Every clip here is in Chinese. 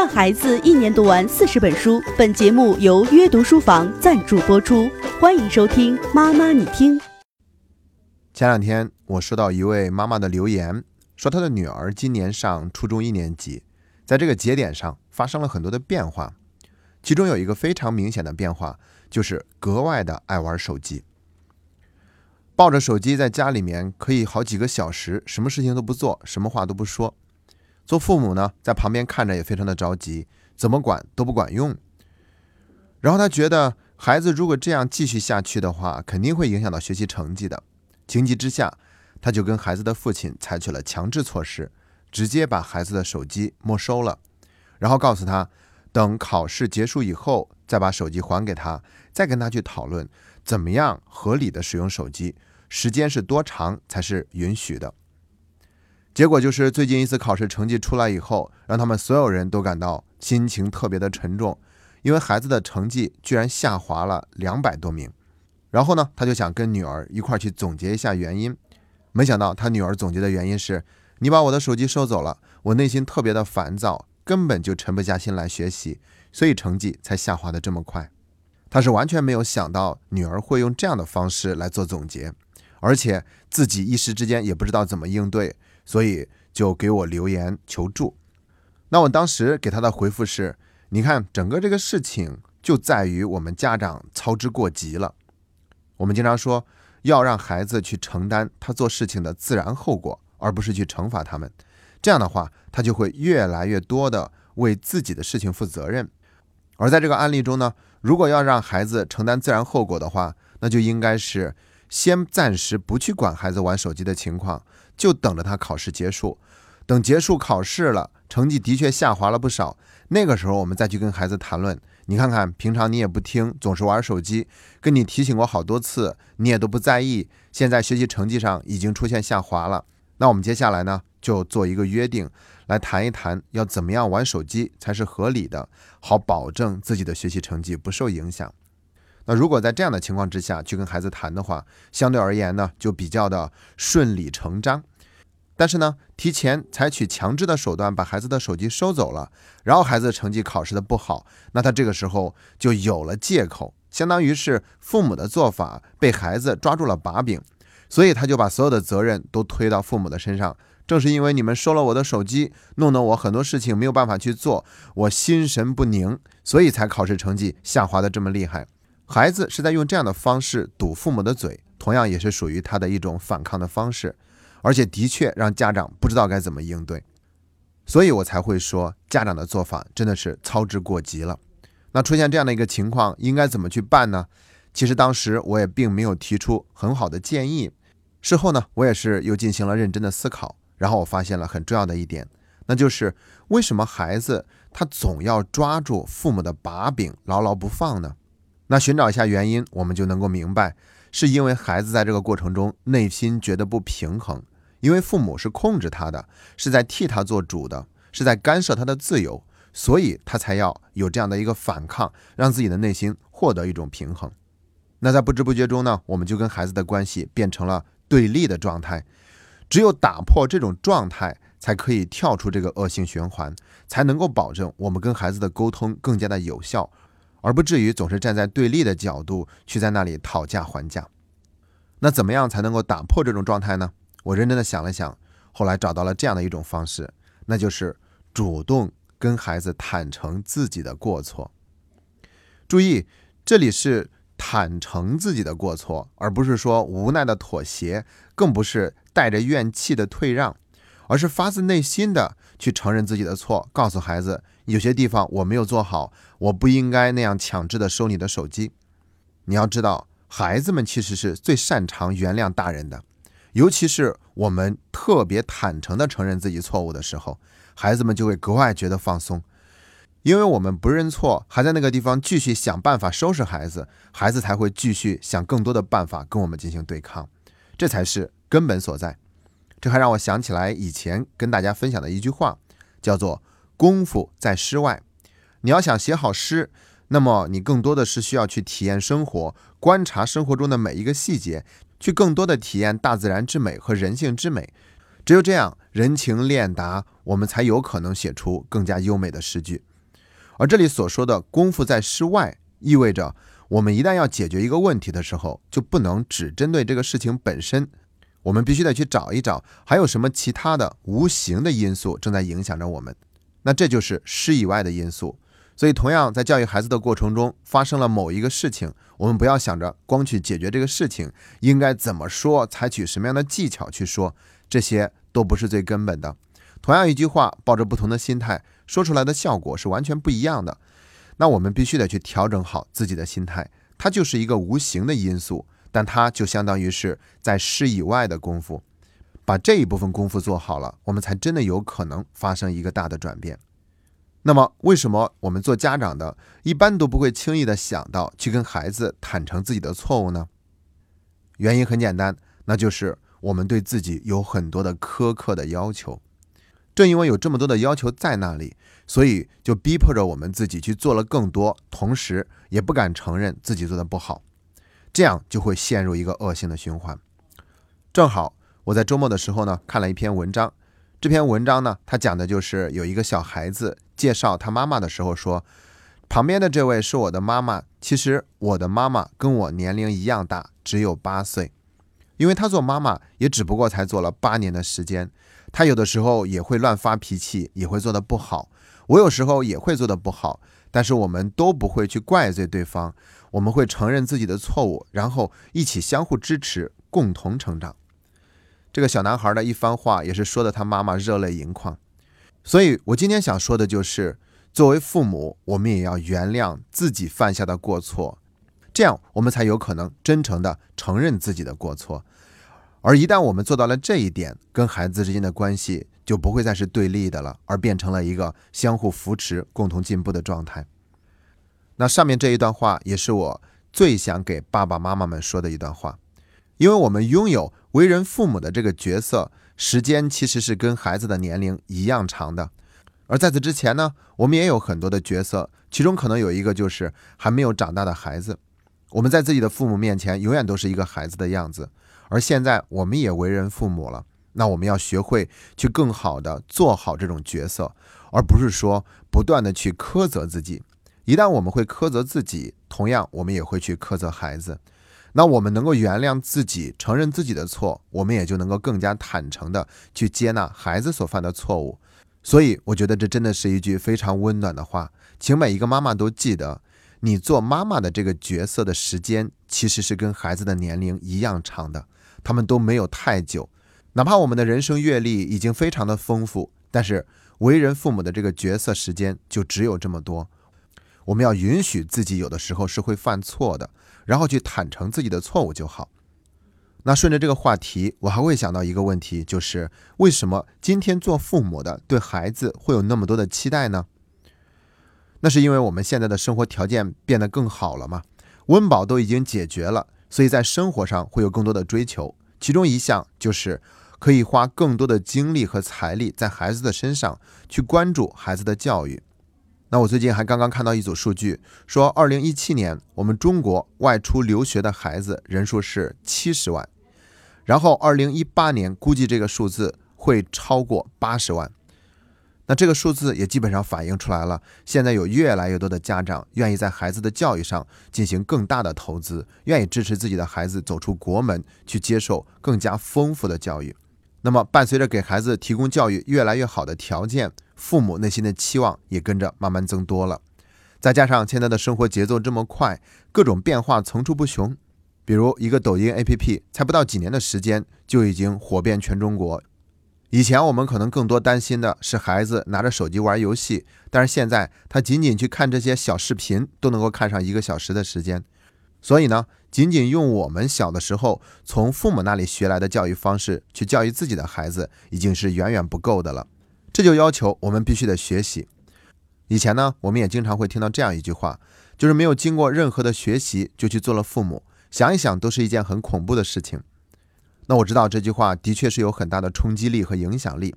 让孩子一年读完四十本书。本节目由约读书房赞助播出，欢迎收听。妈妈，你听。前两天我收到一位妈妈的留言，说她的女儿今年上初中一年级，在这个节点上发生了很多的变化，其中有一个非常明显的变化，就是格外的爱玩手机。抱着手机在家里面可以好几个小时，什么事情都不做，什么话都不说。做父母呢，在旁边看着也非常的着急，怎么管都不管用。然后他觉得孩子如果这样继续下去的话，肯定会影响到学习成绩的。情急之下，他就跟孩子的父亲采取了强制措施，直接把孩子的手机没收了，然后告诉他，等考试结束以后，再把手机还给他，再跟他去讨论怎么样合理的使用手机。时间是多长才是允许的？结果就是最近一次考试成绩出来以后，让他们所有人都感到心情特别的沉重，因为孩子的成绩居然下滑了两百多名。然后呢，他就想跟女儿一块去总结一下原因。没想到他女儿总结的原因是：你把我的手机收走了，我内心特别的烦躁，根本就沉不下心来学习，所以成绩才下滑的这么快。他是完全没有想到女儿会用这样的方式来做总结。而且自己一时之间也不知道怎么应对，所以就给我留言求助。那我当时给他的回复是：你看，整个这个事情就在于我们家长操之过急了。我们经常说要让孩子去承担他做事情的自然后果，而不是去惩罚他们。这样的话，他就会越来越多的为自己的事情负责任。而在这个案例中呢，如果要让孩子承担自然后果的话，那就应该是。先暂时不去管孩子玩手机的情况，就等着他考试结束。等结束考试了，成绩的确下滑了不少。那个时候我们再去跟孩子谈论。你看看，平常你也不听，总是玩手机，跟你提醒过好多次，你也都不在意。现在学习成绩上已经出现下滑了。那我们接下来呢，就做一个约定，来谈一谈要怎么样玩手机才是合理的，好保证自己的学习成绩不受影响。那如果在这样的情况之下去跟孩子谈的话，相对而言呢，就比较的顺理成章。但是呢，提前采取强制的手段把孩子的手机收走了，然后孩子成绩考试的不好，那他这个时候就有了借口，相当于是父母的做法被孩子抓住了把柄，所以他就把所有的责任都推到父母的身上。正是因为你们收了我的手机，弄得我很多事情没有办法去做，我心神不宁，所以才考试成绩下滑的这么厉害。孩子是在用这样的方式堵父母的嘴，同样也是属于他的一种反抗的方式，而且的确让家长不知道该怎么应对，所以我才会说家长的做法真的是操之过急了。那出现这样的一个情况，应该怎么去办呢？其实当时我也并没有提出很好的建议，事后呢，我也是又进行了认真的思考，然后我发现了很重要的一点，那就是为什么孩子他总要抓住父母的把柄牢牢不放呢？那寻找一下原因，我们就能够明白，是因为孩子在这个过程中内心觉得不平衡，因为父母是控制他的，是在替他做主的，是在干涉他的自由，所以他才要有这样的一个反抗，让自己的内心获得一种平衡。那在不知不觉中呢，我们就跟孩子的关系变成了对立的状态。只有打破这种状态，才可以跳出这个恶性循环，才能够保证我们跟孩子的沟通更加的有效。而不至于总是站在对立的角度去在那里讨价还价。那怎么样才能够打破这种状态呢？我认真的想了想，后来找到了这样的一种方式，那就是主动跟孩子坦诚自己的过错。注意，这里是坦诚自己的过错，而不是说无奈的妥协，更不是带着怨气的退让。而是发自内心的去承认自己的错，告诉孩子有些地方我没有做好，我不应该那样强制的收你的手机。你要知道，孩子们其实是最擅长原谅大人的，尤其是我们特别坦诚地承认自己错误的时候，孩子们就会格外觉得放松，因为我们不认错，还在那个地方继续想办法收拾孩子，孩子才会继续想更多的办法跟我们进行对抗，这才是根本所在。这还让我想起来以前跟大家分享的一句话，叫做“功夫在诗外”。你要想写好诗，那么你更多的是需要去体验生活，观察生活中的每一个细节，去更多的体验大自然之美和人性之美。只有这样，人情练达，我们才有可能写出更加优美的诗句。而这里所说的功夫在室外，意味着我们一旦要解决一个问题的时候，就不能只针对这个事情本身，我们必须得去找一找还有什么其他的无形的因素正在影响着我们。那这就是诗以外的因素。所以，同样在教育孩子的过程中，发生了某一个事情，我们不要想着光去解决这个事情，应该怎么说，采取什么样的技巧去说，这些都不是最根本的。同样一句话，抱着不同的心态说出来的效果是完全不一样的。那我们必须得去调整好自己的心态，它就是一个无形的因素，但它就相当于是在室以外的功夫，把这一部分功夫做好了，我们才真的有可能发生一个大的转变。那么，为什么我们做家长的，一般都不会轻易的想到去跟孩子坦诚自己的错误呢？原因很简单，那就是我们对自己有很多的苛刻的要求。正因为有这么多的要求在那里，所以就逼迫着我们自己去做了更多，同时也不敢承认自己做的不好，这样就会陷入一个恶性的循环。正好我在周末的时候呢，看了一篇文章。这篇文章呢，它讲的就是有一个小孩子介绍他妈妈的时候说，旁边的这位是我的妈妈。其实我的妈妈跟我年龄一样大，只有八岁。因为她做妈妈也只不过才做了八年的时间，她有的时候也会乱发脾气，也会做的不好。我有时候也会做的不好，但是我们都不会去怪罪对方，我们会承认自己的错误，然后一起相互支持，共同成长。这个小男孩的一番话也是说的他妈妈热泪盈眶，所以我今天想说的就是，作为父母，我们也要原谅自己犯下的过错，这样我们才有可能真诚的承认自己的过错。而一旦我们做到了这一点，跟孩子之间的关系就不会再是对立的了，而变成了一个相互扶持、共同进步的状态。那上面这一段话也是我最想给爸爸妈妈们说的一段话。因为我们拥有为人父母的这个角色，时间其实是跟孩子的年龄一样长的。而在此之前呢，我们也有很多的角色，其中可能有一个就是还没有长大的孩子。我们在自己的父母面前永远都是一个孩子的样子。而现在我们也为人父母了，那我们要学会去更好的做好这种角色，而不是说不断的去苛责自己。一旦我们会苛责自己，同样我们也会去苛责孩子。那我们能够原谅自己，承认自己的错，我们也就能够更加坦诚的去接纳孩子所犯的错误。所以，我觉得这真的是一句非常温暖的话，请每一个妈妈都记得，你做妈妈的这个角色的时间其实是跟孩子的年龄一样长的，他们都没有太久。哪怕我们的人生阅历已经非常的丰富，但是为人父母的这个角色时间就只有这么多。我们要允许自己有的时候是会犯错的。然后去坦诚自己的错误就好。那顺着这个话题，我还会想到一个问题，就是为什么今天做父母的对孩子会有那么多的期待呢？那是因为我们现在的生活条件变得更好了嘛，温饱都已经解决了，所以在生活上会有更多的追求。其中一项就是可以花更多的精力和财力在孩子的身上，去关注孩子的教育。那我最近还刚刚看到一组数据，说二零一七年我们中国外出留学的孩子人数是七十万，然后二零一八年估计这个数字会超过八十万。那这个数字也基本上反映出来了，现在有越来越多的家长愿意在孩子的教育上进行更大的投资，愿意支持自己的孩子走出国门，去接受更加丰富的教育。那么伴随着给孩子提供教育越来越好的条件。父母内心的期望也跟着慢慢增多了，再加上现在的生活节奏这么快，各种变化层出不穷。比如一个抖音 APP，才不到几年的时间就已经火遍全中国。以前我们可能更多担心的是孩子拿着手机玩游戏，但是现在他仅仅去看这些小视频都能够看上一个小时的时间。所以呢，仅仅用我们小的时候从父母那里学来的教育方式去教育自己的孩子，已经是远远不够的了。这就要求我们必须得学习。以前呢，我们也经常会听到这样一句话，就是没有经过任何的学习就去做了父母，想一想都是一件很恐怖的事情。那我知道这句话的确是有很大的冲击力和影响力，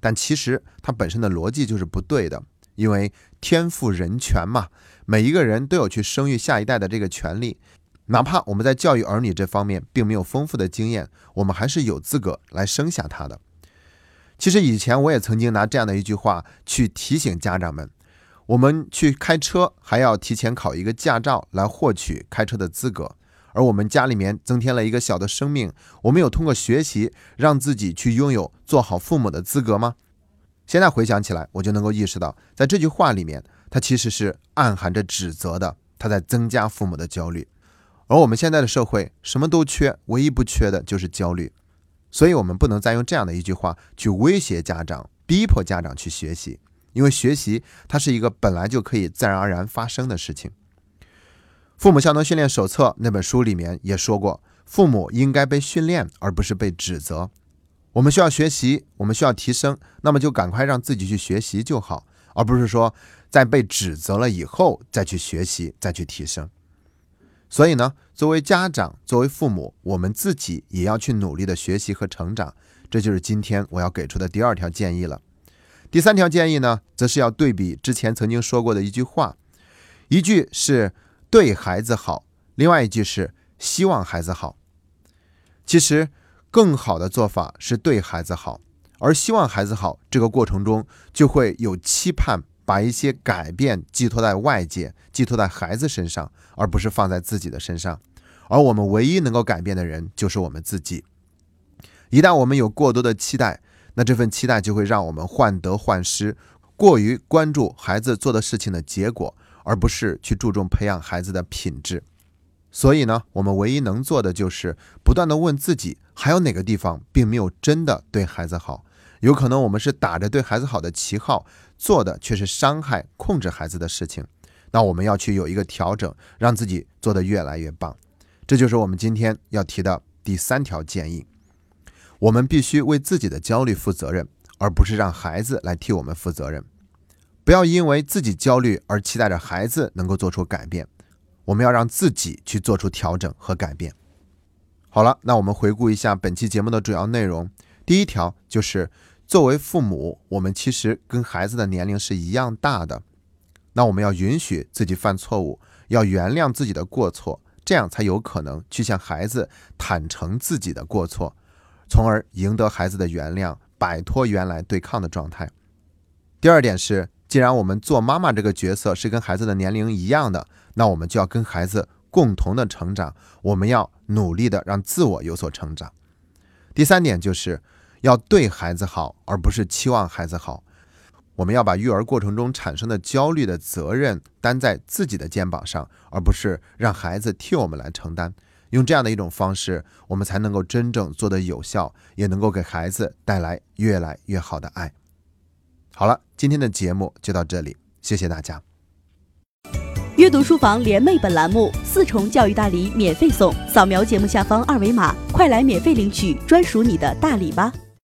但其实它本身的逻辑就是不对的，因为天赋人权嘛，每一个人都有去生育下一代的这个权利，哪怕我们在教育儿女这方面并没有丰富的经验，我们还是有资格来生下他的。其实以前我也曾经拿这样的一句话去提醒家长们，我们去开车还要提前考一个驾照来获取开车的资格，而我们家里面增添了一个小的生命，我们有通过学习让自己去拥有做好父母的资格吗？现在回想起来，我就能够意识到，在这句话里面，它其实是暗含着指责的，它在增加父母的焦虑。而我们现在的社会什么都缺，唯一不缺的就是焦虑，所以我们不能再用这样的一句话去威胁家长，逼迫家长去学习。因为学习它是一个本来就可以自然而然发生的事情。《父母效能训练手册》那本书里面也说过，父母应该被训练，而不是被指责。我们需要学习，我们需要提升，那么就赶快让自己去学习就好，而不是说在被指责了以后再去学习，再去提升。所以呢，作为家长，作为父母，我们自己也要去努力的学习和成长。这就是今天我要给出的第二条建议了。第三条建议呢，则是要对比之前曾经说过的一句话，一句是对孩子好，另外一句是希望孩子好。其实更好的做法是对孩子好，而希望孩子好这个过程中就会有期盼，把一些改变寄托在外界，寄托在孩子身上，而不是放在自己的身上。而我们唯一能够改变的人就是我们自己。一旦我们有过多的期待，那这份期待就会让我们患得患失，过于关注孩子做的事情的结果，而不是去注重培养孩子的品质。所以呢，我们唯一能做的就是不断的问自己，还有哪个地方并没有真的对孩子好？有可能我们是打着对孩子好的旗号，做的却是伤害、控制孩子的事情。那我们要去有一个调整，让自己做得越来越棒。这就是我们今天要提的第三条建议。我们必须为自己的焦虑负责任，而不是让孩子来替我们负责任。不要因为自己焦虑而期待着孩子能够做出改变。我们要让自己去做出调整和改变。好了，那我们回顾一下本期节目的主要内容。第一条就是，作为父母，我们其实跟孩子的年龄是一样大的。那我们要允许自己犯错误，要原谅自己的过错，这样才有可能去向孩子坦诚自己的过错。从而赢得孩子的原谅，摆脱原来对抗的状态。第二点是，既然我们做妈妈这个角色是跟孩子的年龄一样的，那我们就要跟孩子共同的成长。我们要努力的让自我有所成长。第三点就是要对孩子好，而不是期望孩子好。我们要把育儿过程中产生的焦虑的责任担在自己的肩膀上，而不是让孩子替我们来承担。用这样的一种方式，我们才能够真正做得有效，也能够给孩子带来越来越好的爱。好了，今天的节目就到这里，谢谢大家。阅读书房联袂本栏目四重教育大礼免费送，扫描节目下方二维码，快来免费领取专属你的大礼吧。